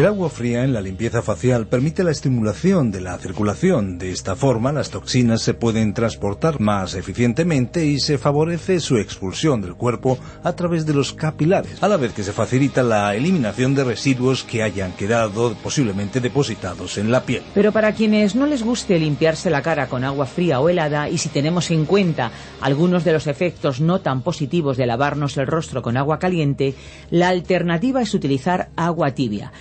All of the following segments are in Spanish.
El agua fría en la limpieza facial permite la estimulación de la circulación. De esta forma, las toxinas se pueden transportar más eficientemente y se favorece su expulsión del cuerpo a través de los capilares, a la vez que se facilita la eliminación de residuos que hayan quedado posiblemente depositados en la piel. Pero para quienes no les guste limpiarse la cara con agua fría o helada y si tenemos en cuenta algunos de los efectos no tan positivos de lavarnos el rostro con agua caliente, la alternativa es utilizar agua tibia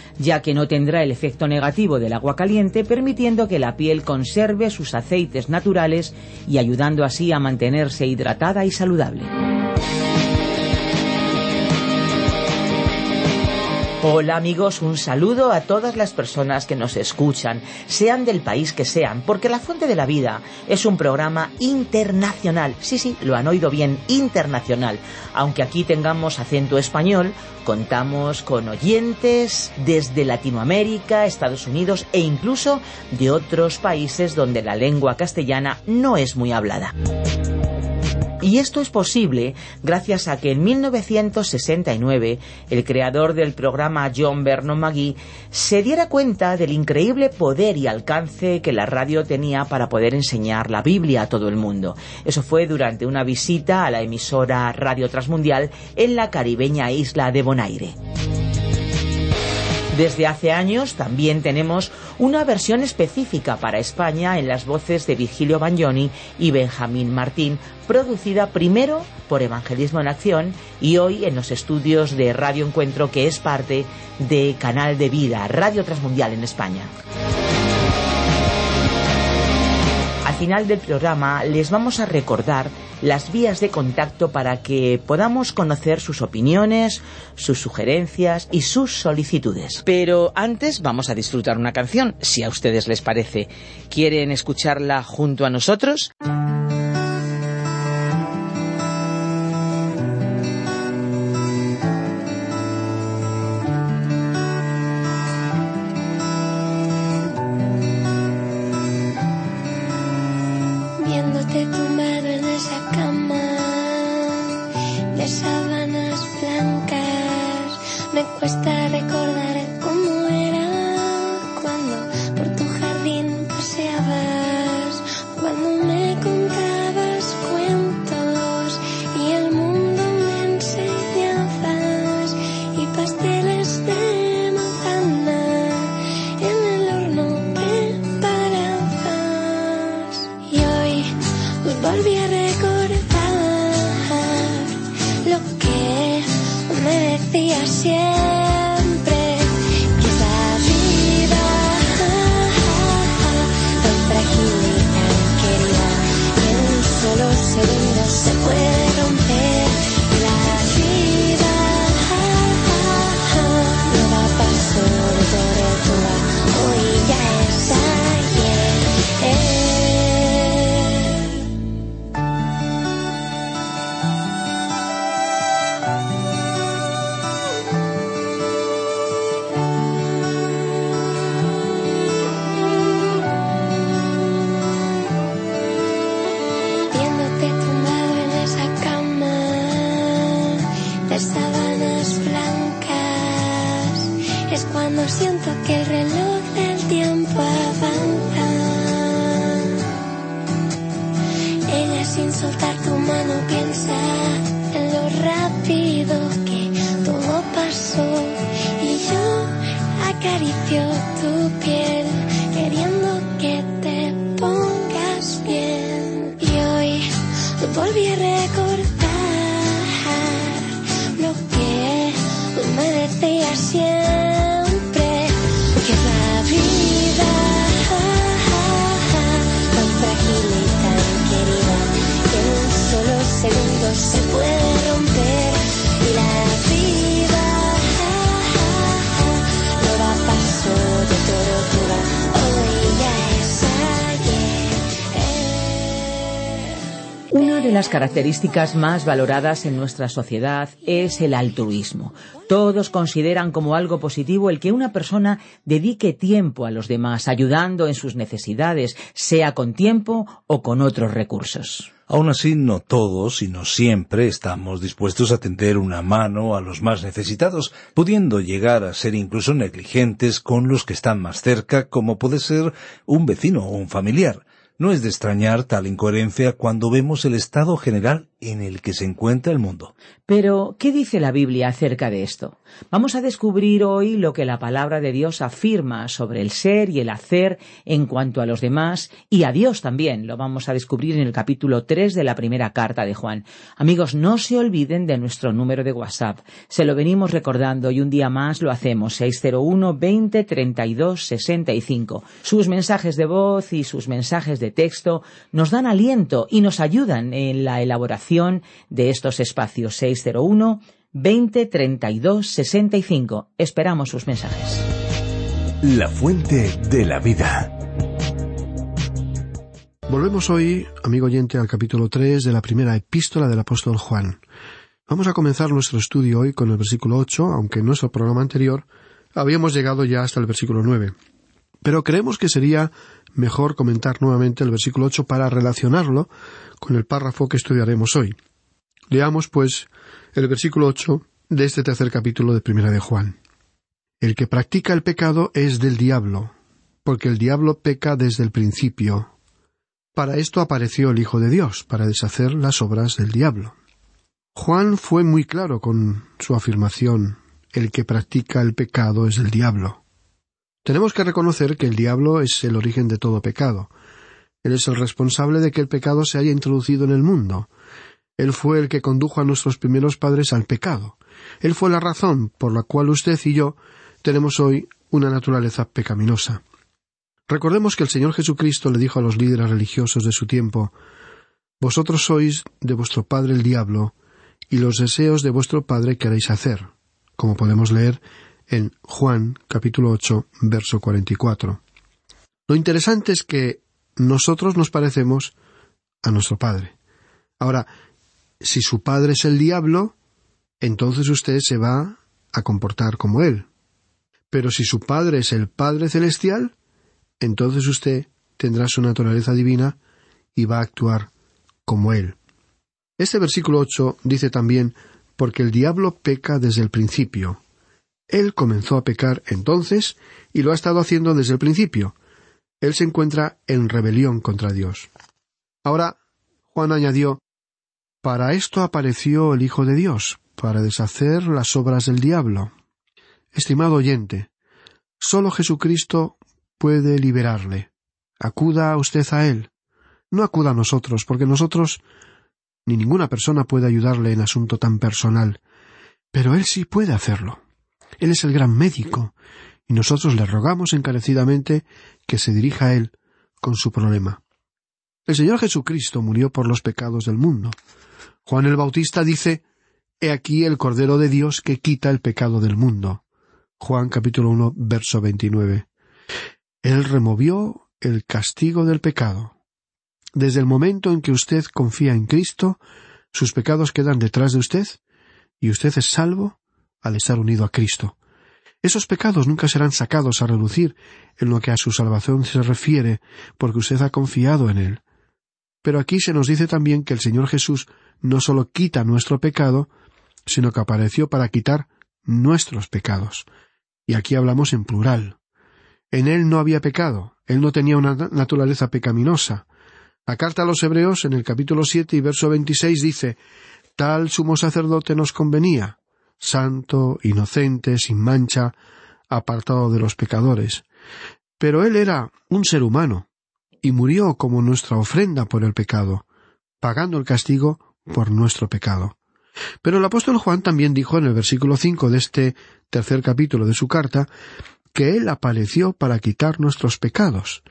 que no tendrá el efecto negativo del agua caliente, permitiendo que la piel conserve sus aceites naturales y ayudando así a mantenerse hidratada y saludable. Hola amigos, un saludo a todas las personas que nos escuchan, sean del país que sean, porque La Fuente de la Vida es un programa internacional. Sí, sí, lo han oído bien, internacional. Aunque aquí tengamos acento español, contamos con oyentes desde Latinoamérica, Estados Unidos e incluso de otros países donde la lengua castellana no es muy hablada. Y esto es posible gracias a que en 1969 el creador del programa John Vernon McGee se diera cuenta del increíble poder y alcance que la radio tenía para poder enseñar la Biblia a todo el mundo. Eso fue durante una visita a la emisora Radio Transmundial en la caribeña isla de Bonaire. Desde hace años también tenemos una versión específica para España en las voces de Virgilio Bagnoni y Benjamín Martín, producida primero por Evangelismo en Acción y hoy en los estudios de Radio Encuentro, que es parte de Canal de Vida, Radio Transmundial en España. Al final del programa les vamos a recordar las vías de contacto para que podamos conocer sus opiniones, sus sugerencias y sus solicitudes. Pero antes vamos a disfrutar una canción, si a ustedes les parece. ¿Quieren escucharla junto a nosotros? 的图片 de las características más valoradas en nuestra sociedad es el altruismo. Todos consideran como algo positivo el que una persona dedique tiempo a los demás, ayudando en sus necesidades, sea con tiempo o con otros recursos. Aún así, no todos y no siempre estamos dispuestos a tender una mano a los más necesitados, pudiendo llegar a ser incluso negligentes con los que están más cerca, como puede ser un vecino o un familiar. No es de extrañar tal incoherencia cuando vemos el estado general en el que se encuentra el mundo. Pero, ¿qué dice la Biblia acerca de esto? Vamos a descubrir hoy lo que la palabra de Dios afirma sobre el ser y el hacer en cuanto a los demás y a Dios también. Lo vamos a descubrir en el capítulo 3 de la primera carta de Juan. Amigos, no se olviden de nuestro número de WhatsApp. Se lo venimos recordando y un día más lo hacemos. 601 20 32 65. Sus mensajes de voz y sus mensajes de texto nos dan aliento y nos ayudan en la elaboración de estos espacios 601 20 32 65. Esperamos sus mensajes. La fuente de la vida. Volvemos hoy, amigo oyente, al capítulo 3 de la primera epístola del apóstol Juan. Vamos a comenzar nuestro estudio hoy con el versículo 8, aunque en nuestro programa anterior habíamos llegado ya hasta el versículo 9. Pero creemos que sería mejor comentar nuevamente el versículo 8 para relacionarlo con el párrafo que estudiaremos hoy. Leamos, pues, el versículo 8 de este tercer capítulo de Primera de Juan. El que practica el pecado es del diablo, porque el diablo peca desde el principio. Para esto apareció el Hijo de Dios, para deshacer las obras del diablo. Juan fue muy claro con su afirmación el que practica el pecado es del diablo. Tenemos que reconocer que el diablo es el origen de todo pecado. Él es el responsable de que el pecado se haya introducido en el mundo. Él fue el que condujo a nuestros primeros padres al pecado. Él fue la razón por la cual usted y yo tenemos hoy una naturaleza pecaminosa. Recordemos que el Señor Jesucristo le dijo a los líderes religiosos de su tiempo Vosotros sois de vuestro padre el diablo, y los deseos de vuestro padre queréis hacer, como podemos leer en Juan capítulo 8, verso 44. Lo interesante es que nosotros nos parecemos a nuestro Padre. Ahora, si su Padre es el diablo, entonces usted se va a comportar como Él. Pero si su Padre es el Padre Celestial, entonces usted tendrá su naturaleza divina y va a actuar como Él. Este versículo 8 dice también, porque el diablo peca desde el principio. Él comenzó a pecar entonces y lo ha estado haciendo desde el principio. Él se encuentra en rebelión contra Dios. Ahora, Juan añadió, Para esto apareció el Hijo de Dios, para deshacer las obras del diablo. Estimado oyente, solo Jesucristo puede liberarle. Acuda usted a Él. No acuda a nosotros, porque nosotros ni ninguna persona puede ayudarle en asunto tan personal. Pero Él sí puede hacerlo. Él es el gran médico, y nosotros le rogamos encarecidamente que se dirija a Él con su problema. El Señor Jesucristo murió por los pecados del mundo. Juan el Bautista dice He aquí el Cordero de Dios que quita el pecado del mundo. Juan capítulo 1 verso 29. Él removió el castigo del pecado. Desde el momento en que usted confía en Cristo, sus pecados quedan detrás de usted y usted es salvo al estar unido a Cristo. Esos pecados nunca serán sacados a relucir en lo que a su salvación se refiere, porque usted ha confiado en Él. Pero aquí se nos dice también que el Señor Jesús no sólo quita nuestro pecado, sino que apareció para quitar nuestros pecados. Y aquí hablamos en plural. En Él no había pecado, Él no tenía una naturaleza pecaminosa. La carta a los Hebreos, en el capítulo siete y verso veintiséis, dice Tal sumo sacerdote nos convenía, santo, inocente, sin mancha, apartado de los pecadores. Pero él era un ser humano, y murió como nuestra ofrenda por el pecado, pagando el castigo por nuestro pecado. Pero el apóstol Juan también dijo en el versículo cinco de este tercer capítulo de su carta que Él apareció para quitar nuestros pecados.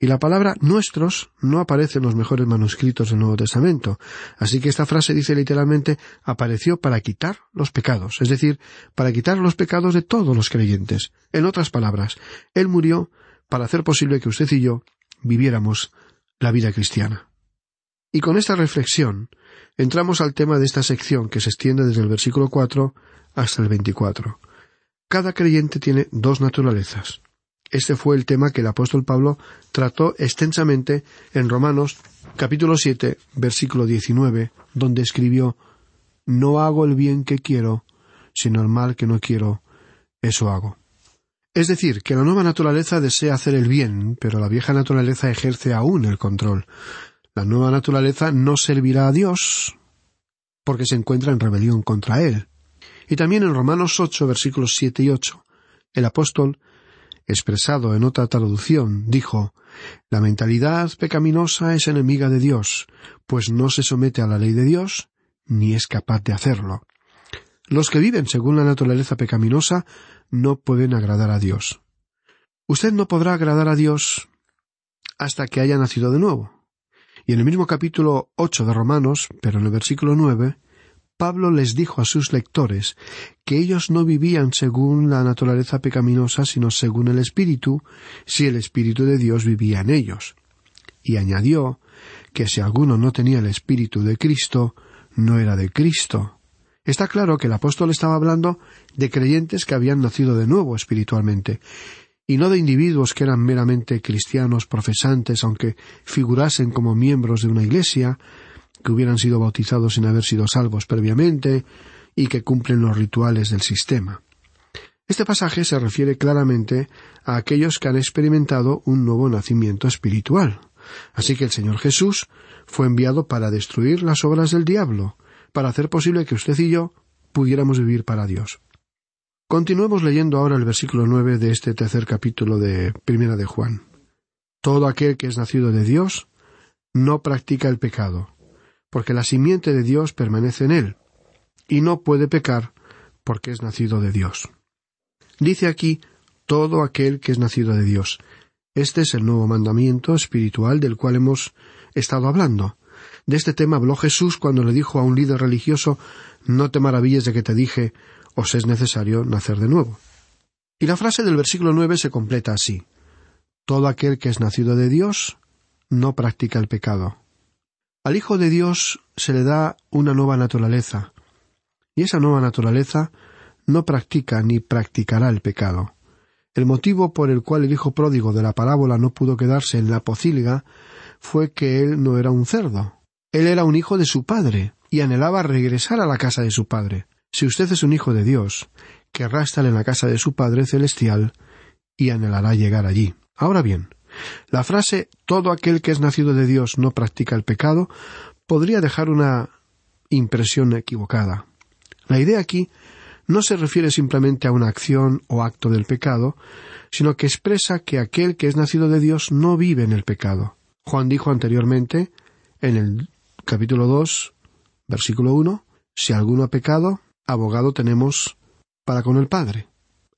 Y la palabra nuestros no aparece en los mejores manuscritos del Nuevo Testamento. Así que esta frase dice literalmente apareció para quitar los pecados, es decir, para quitar los pecados de todos los creyentes. En otras palabras, Él murió para hacer posible que usted y yo viviéramos la vida cristiana. Y con esta reflexión entramos al tema de esta sección que se extiende desde el versículo 4 hasta el 24. Cada creyente tiene dos naturalezas. Este fue el tema que el apóstol Pablo trató extensamente en Romanos capítulo 7, versículo 19, donde escribió No hago el bien que quiero, sino el mal que no quiero, eso hago. Es decir, que la nueva naturaleza desea hacer el bien, pero la vieja naturaleza ejerce aún el control. La nueva naturaleza no servirá a Dios, porque se encuentra en rebelión contra Él. Y también en Romanos 8, versículos 7 y 8, el apóstol expresado en otra traducción, dijo La mentalidad pecaminosa es enemiga de Dios, pues no se somete a la ley de Dios, ni es capaz de hacerlo. Los que viven según la naturaleza pecaminosa no pueden agradar a Dios. Usted no podrá agradar a Dios hasta que haya nacido de nuevo. Y en el mismo capítulo ocho de Romanos, pero en el versículo nueve, Pablo les dijo a sus lectores que ellos no vivían según la naturaleza pecaminosa, sino según el Espíritu, si el Espíritu de Dios vivía en ellos. Y añadió que si alguno no tenía el Espíritu de Cristo, no era de Cristo. Está claro que el apóstol estaba hablando de creyentes que habían nacido de nuevo espiritualmente, y no de individuos que eran meramente cristianos profesantes, aunque figurasen como miembros de una iglesia, que hubieran sido bautizados sin haber sido salvos previamente y que cumplen los rituales del sistema. Este pasaje se refiere claramente a aquellos que han experimentado un nuevo nacimiento espiritual. Así que el Señor Jesús fue enviado para destruir las obras del diablo, para hacer posible que usted y yo pudiéramos vivir para Dios. Continuemos leyendo ahora el versículo nueve de este tercer capítulo de Primera de Juan. Todo aquel que es nacido de Dios no practica el pecado, porque la simiente de Dios permanece en él, y no puede pecar porque es nacido de Dios. Dice aquí todo aquel que es nacido de Dios. Este es el nuevo mandamiento espiritual del cual hemos estado hablando. De este tema habló Jesús cuando le dijo a un líder religioso No te maravilles de que te dije os es necesario nacer de nuevo. Y la frase del versículo nueve se completa así Todo aquel que es nacido de Dios no practica el pecado, al Hijo de Dios se le da una nueva naturaleza, y esa nueva naturaleza no practica ni practicará el pecado. El motivo por el cual el hijo pródigo de la parábola no pudo quedarse en la pocilga fue que él no era un cerdo. Él era un hijo de su padre y anhelaba regresar a la casa de su padre. Si usted es un hijo de Dios, querrá estar en la casa de su Padre celestial y anhelará llegar allí. Ahora bien, la frase todo aquel que es nacido de Dios no practica el pecado podría dejar una impresión equivocada. La idea aquí no se refiere simplemente a una acción o acto del pecado, sino que expresa que aquel que es nacido de Dios no vive en el pecado. Juan dijo anteriormente, en el capítulo 2, versículo 1, si alguno ha pecado, abogado tenemos para con el Padre,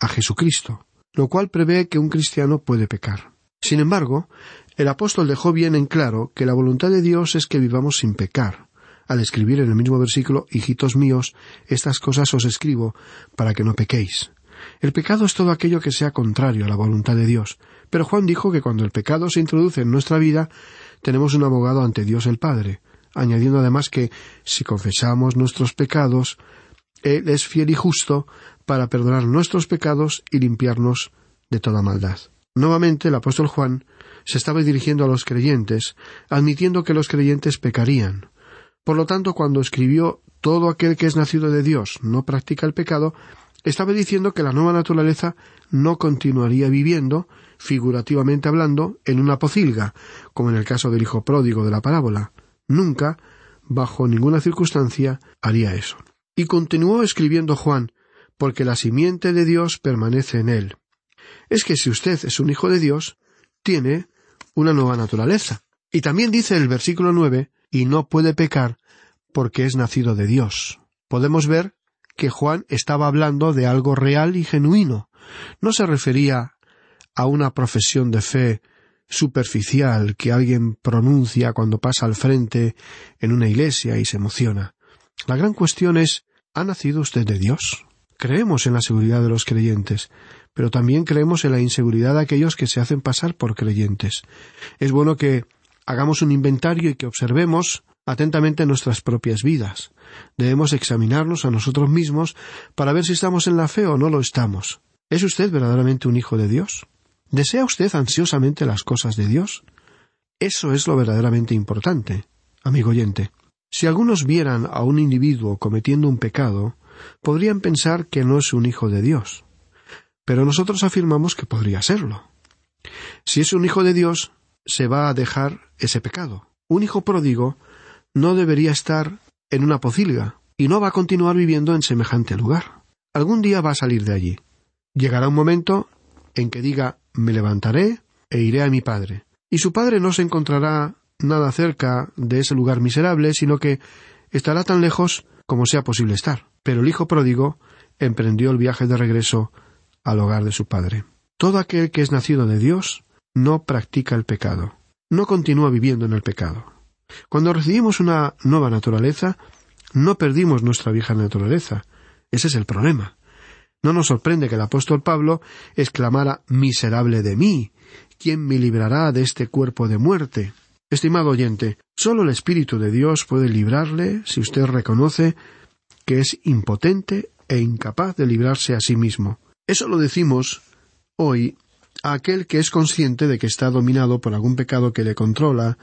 a Jesucristo, lo cual prevé que un cristiano puede pecar. Sin embargo, el apóstol dejó bien en claro que la voluntad de Dios es que vivamos sin pecar, al escribir en el mismo versículo Hijitos míos, estas cosas os escribo para que no pequéis. El pecado es todo aquello que sea contrario a la voluntad de Dios, pero Juan dijo que cuando el pecado se introduce en nuestra vida, tenemos un abogado ante Dios el Padre, añadiendo además que si confesamos nuestros pecados, Él es fiel y justo para perdonar nuestros pecados y limpiarnos de toda maldad. Nuevamente el apóstol Juan se estaba dirigiendo a los creyentes, admitiendo que los creyentes pecarían. Por lo tanto, cuando escribió todo aquel que es nacido de Dios no practica el pecado, estaba diciendo que la nueva naturaleza no continuaría viviendo, figurativamente hablando, en una pocilga, como en el caso del hijo pródigo de la parábola. Nunca, bajo ninguna circunstancia, haría eso. Y continuó escribiendo Juan, porque la simiente de Dios permanece en él es que si usted es un hijo de Dios, tiene una nueva naturaleza. Y también dice el versículo nueve, y no puede pecar porque es nacido de Dios. Podemos ver que Juan estaba hablando de algo real y genuino. No se refería a una profesión de fe superficial que alguien pronuncia cuando pasa al frente en una iglesia y se emociona. La gran cuestión es ¿ha nacido usted de Dios? Creemos en la seguridad de los creyentes, pero también creemos en la inseguridad de aquellos que se hacen pasar por creyentes. Es bueno que hagamos un inventario y que observemos atentamente nuestras propias vidas. Debemos examinarnos a nosotros mismos para ver si estamos en la fe o no lo estamos. ¿Es usted verdaderamente un hijo de Dios? ¿Desea usted ansiosamente las cosas de Dios? Eso es lo verdaderamente importante, amigo oyente. Si algunos vieran a un individuo cometiendo un pecado, podrían pensar que no es un hijo de Dios. Pero nosotros afirmamos que podría serlo. Si es un hijo de Dios, se va a dejar ese pecado. Un hijo pródigo no debería estar en una pocilga y no va a continuar viviendo en semejante lugar. Algún día va a salir de allí. Llegará un momento en que diga me levantaré e iré a mi padre. Y su padre no se encontrará nada cerca de ese lugar miserable, sino que estará tan lejos como sea posible estar. Pero el hijo pródigo emprendió el viaje de regreso al hogar de su padre. Todo aquel que es nacido de Dios no practica el pecado, no continúa viviendo en el pecado. Cuando recibimos una nueva naturaleza, no perdimos nuestra vieja naturaleza. Ese es el problema. No nos sorprende que el apóstol Pablo exclamara Miserable de mí. ¿Quién me librará de este cuerpo de muerte? Estimado oyente, solo el Espíritu de Dios puede librarle si usted reconoce que es impotente e incapaz de librarse a sí mismo. Eso lo decimos hoy a aquel que es consciente de que está dominado por algún pecado que le controla,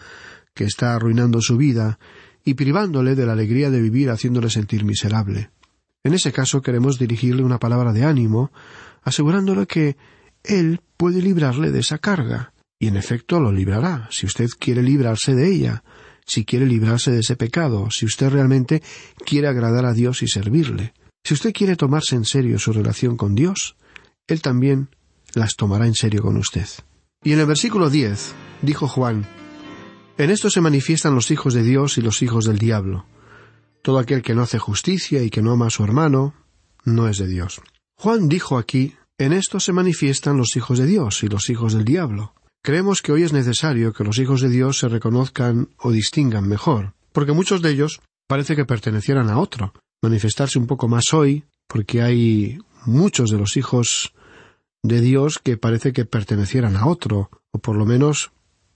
que está arruinando su vida y privándole de la alegría de vivir haciéndole sentir miserable. En ese caso queremos dirigirle una palabra de ánimo, asegurándole que Él puede librarle de esa carga, y en efecto lo librará, si usted quiere librarse de ella, si quiere librarse de ese pecado, si usted realmente quiere agradar a Dios y servirle. Si usted quiere tomarse en serio su relación con Dios, Él también las tomará en serio con usted. Y en el versículo diez dijo Juan en esto se manifiestan los hijos de Dios y los hijos del diablo. Todo aquel que no hace justicia y que no ama a su hermano, no es de Dios. Juan dijo aquí, en esto se manifiestan los hijos de Dios y los hijos del diablo. Creemos que hoy es necesario que los hijos de Dios se reconozcan o distingan mejor, porque muchos de ellos parece que pertenecieran a otro. Manifestarse un poco más hoy, porque hay muchos de los hijos de Dios que parece que pertenecieran a otro, o por lo menos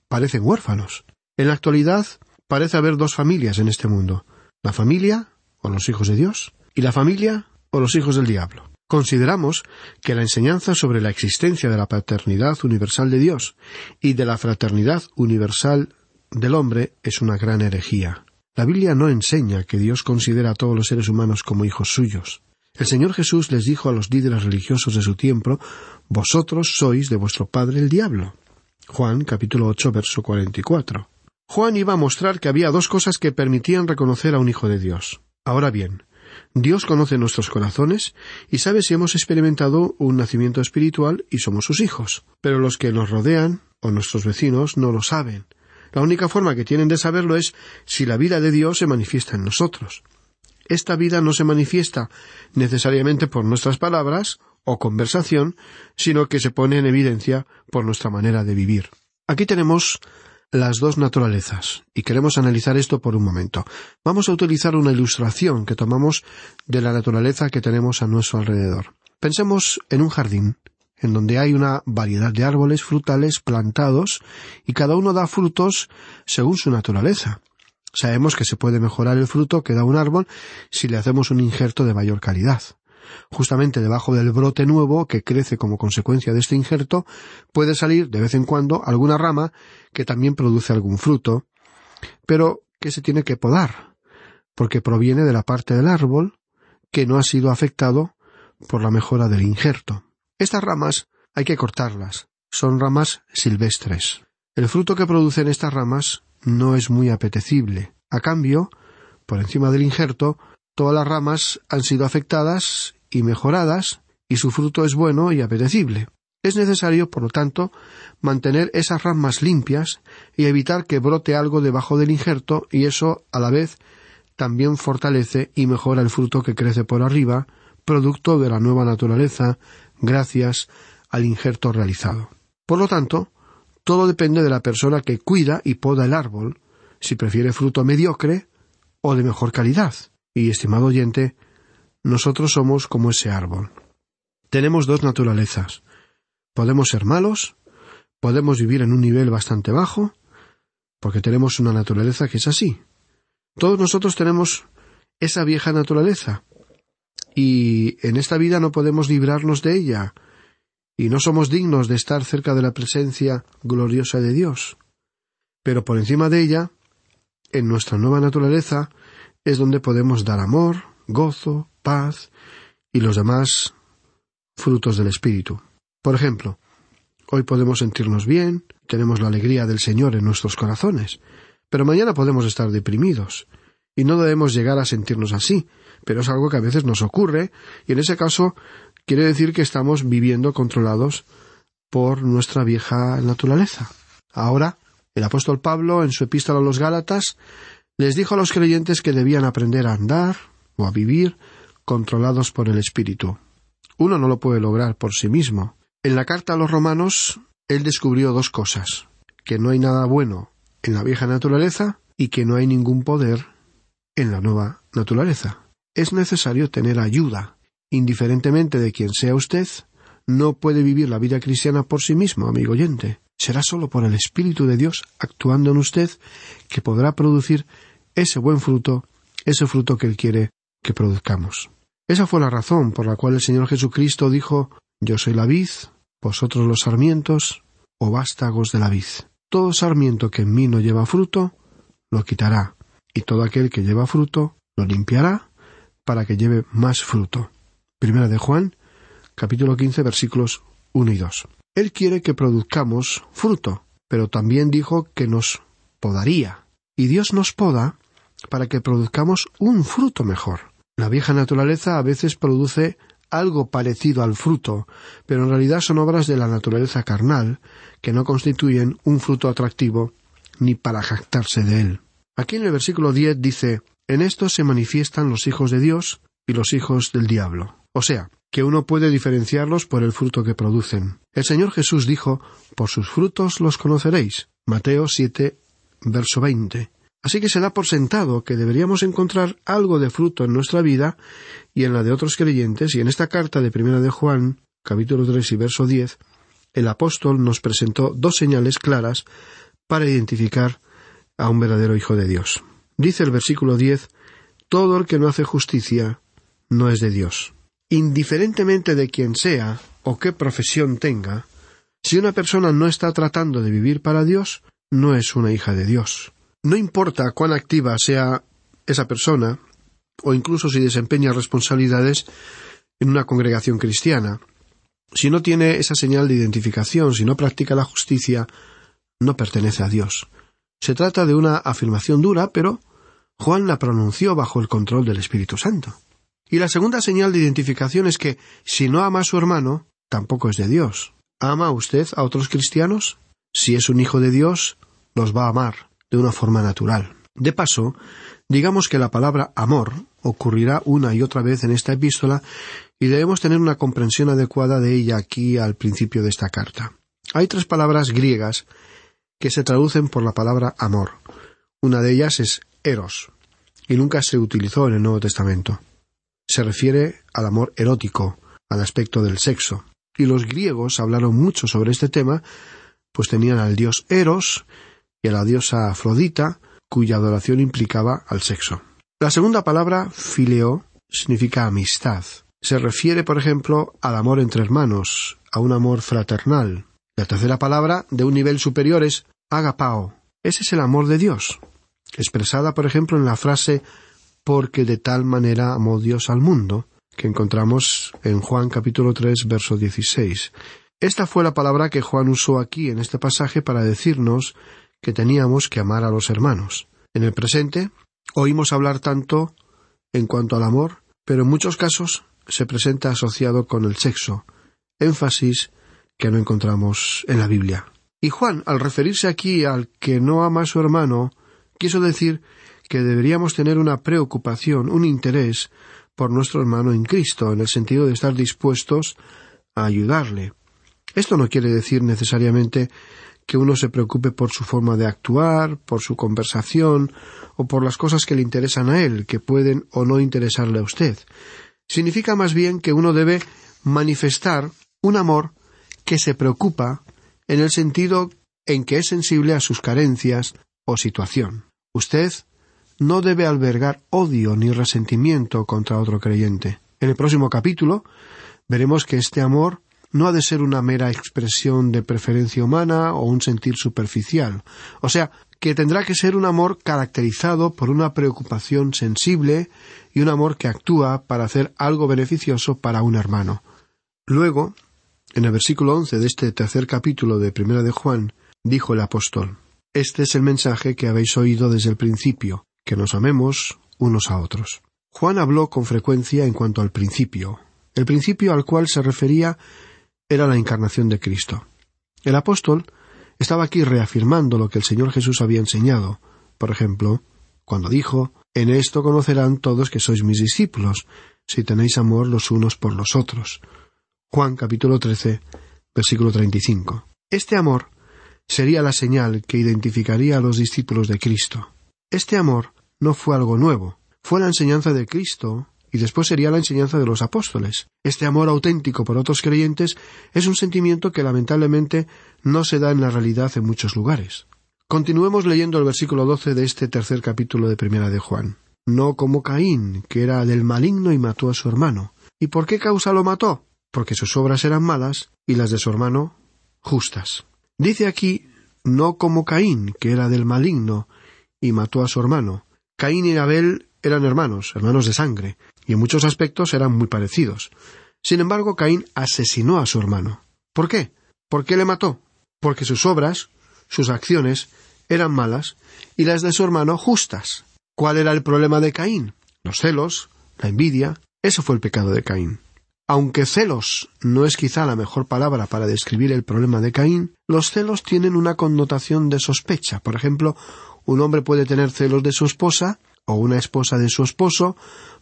parecen huérfanos. En la actualidad parece haber dos familias en este mundo, la familia o los hijos de Dios y la familia o los hijos del diablo. Consideramos que la enseñanza sobre la existencia de la paternidad universal de Dios y de la fraternidad universal del hombre es una gran herejía. La Biblia no enseña que Dios considera a todos los seres humanos como hijos suyos. El Señor Jesús les dijo a los líderes religiosos de su tiempo Vosotros sois de vuestro padre el diablo. Juan capítulo ocho verso cuarenta y cuatro. Juan iba a mostrar que había dos cosas que permitían reconocer a un hijo de Dios. Ahora bien, Dios conoce nuestros corazones y sabe si hemos experimentado un nacimiento espiritual y somos sus hijos. Pero los que nos rodean o nuestros vecinos no lo saben. La única forma que tienen de saberlo es si la vida de Dios se manifiesta en nosotros. Esta vida no se manifiesta necesariamente por nuestras palabras o conversación, sino que se pone en evidencia por nuestra manera de vivir. Aquí tenemos las dos naturalezas, y queremos analizar esto por un momento. Vamos a utilizar una ilustración que tomamos de la naturaleza que tenemos a nuestro alrededor. Pensemos en un jardín, en donde hay una variedad de árboles frutales plantados, y cada uno da frutos según su naturaleza. Sabemos que se puede mejorar el fruto que da un árbol si le hacemos un injerto de mayor calidad. Justamente debajo del brote nuevo que crece como consecuencia de este injerto puede salir de vez en cuando alguna rama que también produce algún fruto, pero que se tiene que podar, porque proviene de la parte del árbol que no ha sido afectado por la mejora del injerto. Estas ramas hay que cortarlas, son ramas silvestres. El fruto que producen estas ramas no es muy apetecible. A cambio, por encima del injerto, todas las ramas han sido afectadas y mejoradas, y su fruto es bueno y apetecible. Es necesario, por lo tanto, mantener esas ramas limpias y evitar que brote algo debajo del injerto, y eso, a la vez, también fortalece y mejora el fruto que crece por arriba, producto de la nueva naturaleza, gracias al injerto realizado. Por lo tanto, todo depende de la persona que cuida y poda el árbol, si prefiere fruto mediocre o de mejor calidad. Y, estimado oyente, nosotros somos como ese árbol. Tenemos dos naturalezas. Podemos ser malos, podemos vivir en un nivel bastante bajo, porque tenemos una naturaleza que es así. Todos nosotros tenemos esa vieja naturaleza, y en esta vida no podemos librarnos de ella, y no somos dignos de estar cerca de la presencia gloriosa de Dios. Pero por encima de ella, en nuestra nueva naturaleza, es donde podemos dar amor, gozo, paz y los demás frutos del Espíritu. Por ejemplo, hoy podemos sentirnos bien, tenemos la alegría del Señor en nuestros corazones, pero mañana podemos estar deprimidos, y no debemos llegar a sentirnos así, pero es algo que a veces nos ocurre, y en ese caso quiere decir que estamos viviendo controlados por nuestra vieja naturaleza. Ahora, el apóstol Pablo, en su epístola a los Gálatas, les dijo a los creyentes que debían aprender a andar o a vivir controlados por el Espíritu. Uno no lo puede lograr por sí mismo. En la carta a los romanos, él descubrió dos cosas que no hay nada bueno en la vieja naturaleza y que no hay ningún poder en la nueva naturaleza. Es necesario tener ayuda. Indiferentemente de quien sea usted, no puede vivir la vida cristiana por sí mismo, amigo oyente. Será solo por el Espíritu de Dios actuando en usted que podrá producir ese buen fruto, ese fruto que Él quiere que produzcamos. Esa fue la razón por la cual el Señor Jesucristo dijo Yo soy la vid, vosotros los sarmientos, o vástagos de la vid. Todo sarmiento que en mí no lleva fruto, lo quitará, y todo aquel que lleva fruto, lo limpiará, para que lleve más fruto. Primera de Juan, capítulo 15, versículos 1 y 2. Él quiere que produzcamos fruto, pero también dijo que nos podaría. Y Dios nos poda para que produzcamos un fruto mejor. La vieja naturaleza a veces produce algo parecido al fruto, pero en realidad son obras de la naturaleza carnal, que no constituyen un fruto atractivo ni para jactarse de él. Aquí en el versículo 10 dice, En esto se manifiestan los hijos de Dios y los hijos del diablo. O sea, que uno puede diferenciarlos por el fruto que producen. El Señor Jesús dijo, Por sus frutos los conoceréis. Mateo 7, verso 20. Así que se da por sentado que deberíamos encontrar algo de fruto en nuestra vida y en la de otros creyentes, y en esta carta de Primera de Juan, capítulo 3 y verso 10, el apóstol nos presentó dos señales claras para identificar a un verdadero Hijo de Dios. Dice el versículo 10, Todo el que no hace justicia no es de Dios. Indiferentemente de quién sea o qué profesión tenga, si una persona no está tratando de vivir para Dios, no es una hija de Dios. No importa cuán activa sea esa persona, o incluso si desempeña responsabilidades en una congregación cristiana, si no tiene esa señal de identificación, si no practica la justicia, no pertenece a Dios. Se trata de una afirmación dura, pero Juan la pronunció bajo el control del Espíritu Santo. Y la segunda señal de identificación es que si no ama a su hermano, tampoco es de Dios. ¿Ama usted a otros cristianos? Si es un hijo de Dios, los va a amar de una forma natural. De paso, digamos que la palabra amor ocurrirá una y otra vez en esta epístola y debemos tener una comprensión adecuada de ella aquí al principio de esta carta. Hay tres palabras griegas que se traducen por la palabra amor. Una de ellas es eros, y nunca se utilizó en el Nuevo Testamento. Se refiere al amor erótico, al aspecto del sexo. Y los griegos hablaron mucho sobre este tema, pues tenían al dios Eros y a la diosa Afrodita, cuya adoración implicaba al sexo. La segunda palabra, fileo, significa amistad. Se refiere, por ejemplo, al amor entre hermanos, a un amor fraternal. La tercera palabra, de un nivel superior, es agapao. Ese es el amor de Dios, expresada, por ejemplo, en la frase porque de tal manera amó Dios al mundo, que encontramos en Juan capítulo 3, verso 16. Esta fue la palabra que Juan usó aquí en este pasaje para decirnos que teníamos que amar a los hermanos. En el presente oímos hablar tanto en cuanto al amor, pero en muchos casos se presenta asociado con el sexo, énfasis que no encontramos en la Biblia. Y Juan, al referirse aquí al que no ama a su hermano, quiso decir que deberíamos tener una preocupación, un interés por nuestro hermano en Cristo, en el sentido de estar dispuestos a ayudarle. Esto no quiere decir necesariamente que uno se preocupe por su forma de actuar, por su conversación, o por las cosas que le interesan a él, que pueden o no interesarle a usted. Significa más bien que uno debe manifestar un amor que se preocupa en el sentido en que es sensible a sus carencias, o situación. Usted no debe albergar odio ni resentimiento contra otro creyente. En el próximo capítulo veremos que este amor no ha de ser una mera expresión de preferencia humana o un sentir superficial. O sea, que tendrá que ser un amor caracterizado por una preocupación sensible y un amor que actúa para hacer algo beneficioso para un hermano. Luego, en el versículo once de este tercer capítulo de Primera de Juan, dijo el apóstol Este es el mensaje que habéis oído desde el principio, que nos amemos unos a otros. Juan habló con frecuencia en cuanto al principio. El principio al cual se refería era la encarnación de Cristo. El apóstol estaba aquí reafirmando lo que el Señor Jesús había enseñado. Por ejemplo, cuando dijo En esto conocerán todos que sois mis discípulos, si tenéis amor los unos por los otros. Juan capítulo 13, versículo 35. Este amor sería la señal que identificaría a los discípulos de Cristo. Este amor no fue algo nuevo, fue la enseñanza de Cristo y después sería la enseñanza de los apóstoles. Este amor auténtico por otros creyentes es un sentimiento que lamentablemente no se da en la realidad en muchos lugares. Continuemos leyendo el versículo doce de este tercer capítulo de Primera de Juan. No como Caín, que era del maligno y mató a su hermano. ¿Y por qué causa lo mató? Porque sus obras eran malas y las de su hermano justas. Dice aquí no como Caín, que era del maligno y mató a su hermano. Caín y Abel eran hermanos, hermanos de sangre, y en muchos aspectos eran muy parecidos. Sin embargo, Caín asesinó a su hermano. ¿Por qué? ¿Por qué le mató? Porque sus obras, sus acciones, eran malas y las de su hermano justas. ¿Cuál era el problema de Caín? Los celos, la envidia. Eso fue el pecado de Caín. Aunque celos no es quizá la mejor palabra para describir el problema de Caín, los celos tienen una connotación de sospecha. Por ejemplo, un hombre puede tener celos de su esposa o una esposa de su esposo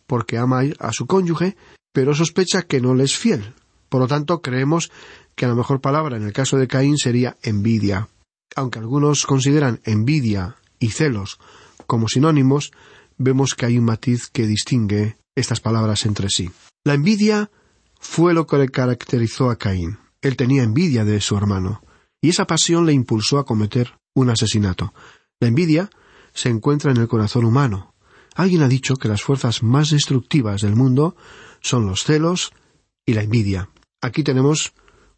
porque ama a su cónyuge, pero sospecha que no le es fiel. Por lo tanto, creemos que la mejor palabra en el caso de Caín sería envidia. Aunque algunos consideran envidia y celos como sinónimos, vemos que hay un matiz que distingue estas palabras entre sí. La envidia fue lo que le caracterizó a Caín. Él tenía envidia de su hermano, y esa pasión le impulsó a cometer un asesinato. La envidia se encuentra en el corazón humano, Alguien ha dicho que las fuerzas más destructivas del mundo son los celos y la envidia. Aquí tenemos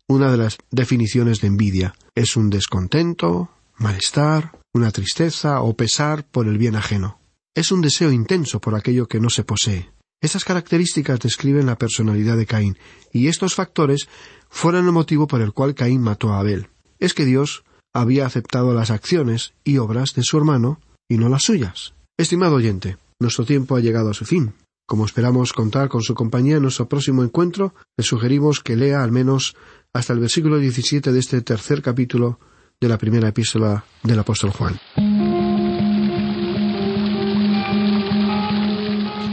una de las definiciones de envidia. Es un descontento, malestar, una tristeza o pesar por el bien ajeno. Es un deseo intenso por aquello que no se posee. Estas características describen la personalidad de Caín, y estos factores fueron el motivo por el cual Caín mató a Abel. Es que Dios había aceptado las acciones y obras de su hermano y no las suyas. Estimado oyente, nuestro tiempo ha llegado a su fin. Como esperamos contar con su compañía en nuestro próximo encuentro, le sugerimos que lea al menos hasta el versículo 17 de este tercer capítulo de la primera epístola del apóstol Juan.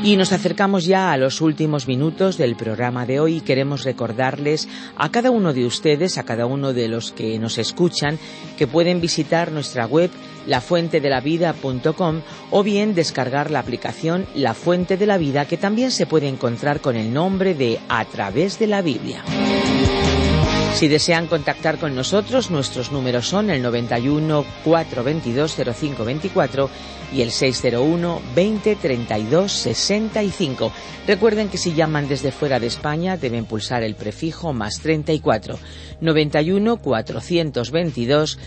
Y nos acercamos ya a los últimos minutos del programa de hoy y queremos recordarles a cada uno de ustedes, a cada uno de los que nos escuchan, que pueden visitar nuestra web lafuentedelavida.com o bien descargar la aplicación La Fuente de la Vida que también se puede encontrar con el nombre de A través de la Biblia. Si desean contactar con nosotros, nuestros números son el 91 422 0524 y el 601 20 32 65. Recuerden que si llaman desde fuera de España deben pulsar el prefijo más 34 91 422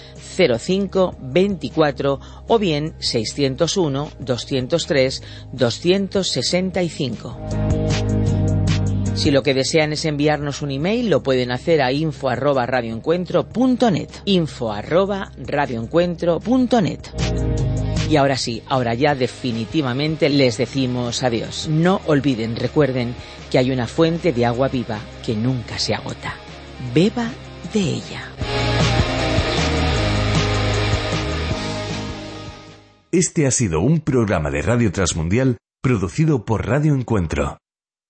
05 24 o bien 601 203 265. Si lo que desean es enviarnos un email, lo pueden hacer a info arroba. Info. Y ahora sí, ahora ya definitivamente les decimos adiós. No olviden, recuerden que hay una fuente de agua viva que nunca se agota. Beba de ella. Este ha sido un programa de Radio Transmundial producido por Radio Encuentro.